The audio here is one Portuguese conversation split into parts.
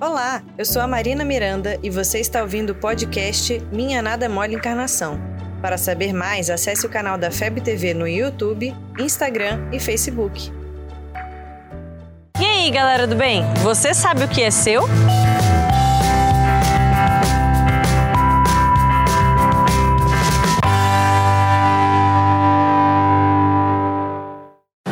Olá, eu sou a Marina Miranda e você está ouvindo o podcast Minha Nada Mole Encarnação. Para saber mais, acesse o canal da FEB TV no YouTube, Instagram e Facebook. E aí, galera do bem? Você sabe o que é seu?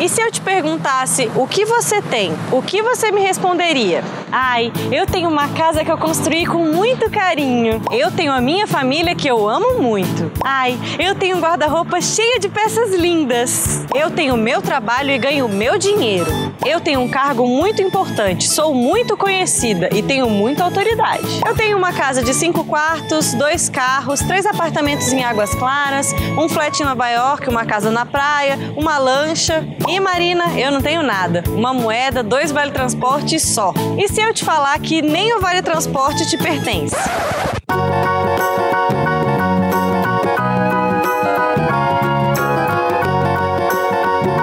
E se eu te perguntasse o que você tem, o que você me responderia? Ai, eu tenho uma casa que eu construí com muito carinho. Eu tenho a minha família que eu amo muito. Ai, eu tenho um guarda-roupa cheio de peças lindas. Eu tenho meu trabalho e ganho meu dinheiro. Eu tenho um cargo muito importante, sou muito conhecida e tenho muita autoridade. Eu tenho uma casa de cinco quartos, dois carros, três apartamentos em Águas Claras, um flat em Nova York, uma casa na praia, uma lancha e Marina, eu não tenho nada. Uma moeda, dois vale transporte só. E se eu te falar que nem o vale transporte te pertence?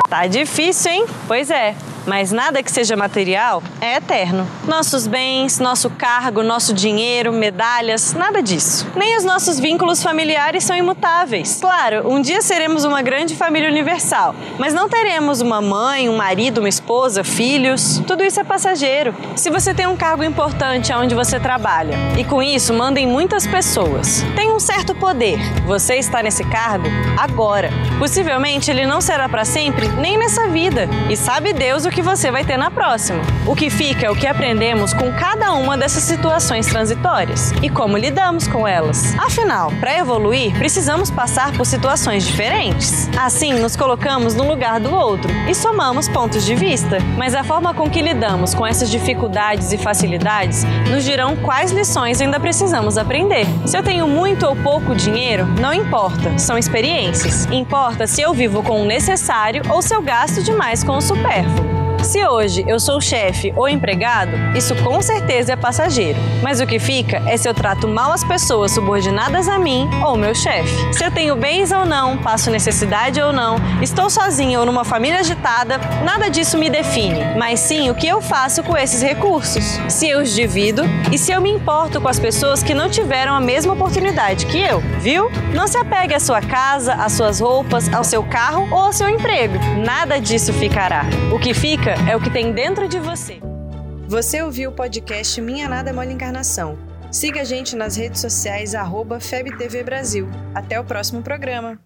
Tá difícil, hein? Pois é mas nada que seja material é eterno. Nossos bens, nosso cargo, nosso dinheiro, medalhas, nada disso. Nem os nossos vínculos familiares são imutáveis. Claro, um dia seremos uma grande família universal, mas não teremos uma mãe, um marido, uma esposa, filhos. Tudo isso é passageiro. Se você tem um cargo importante onde você trabalha e com isso mandem muitas pessoas, tem um certo poder. Você está nesse cargo agora. Possivelmente ele não será para sempre nem nessa vida. E sabe Deus o que que você vai ter na próxima. O que fica é o que aprendemos com cada uma dessas situações transitórias e como lidamos com elas. Afinal, para evoluir, precisamos passar por situações diferentes. Assim, nos colocamos no lugar do outro e somamos pontos de vista. Mas a forma com que lidamos com essas dificuldades e facilidades nos dirão quais lições ainda precisamos aprender. Se eu tenho muito ou pouco dinheiro, não importa, são experiências. Importa se eu vivo com o necessário ou se eu gasto demais com o supérfluo. Se hoje eu sou chefe ou empregado, isso com certeza é passageiro. Mas o que fica é se eu trato mal as pessoas subordinadas a mim ou meu chefe. Se eu tenho bens ou não, passo necessidade ou não, estou sozinha ou numa família agitada, nada disso me define, mas sim o que eu faço com esses recursos. Se eu os divido e se eu me importo com as pessoas que não tiveram a mesma oportunidade que eu, viu? Não se apegue à sua casa, às suas roupas, ao seu carro ou ao seu emprego. Nada disso ficará. O que fica é o que tem dentro de você. Você ouviu o podcast Minha Nada Mole Encarnação. Siga a gente nas redes sociais, arroba FebTV Brasil. Até o próximo programa.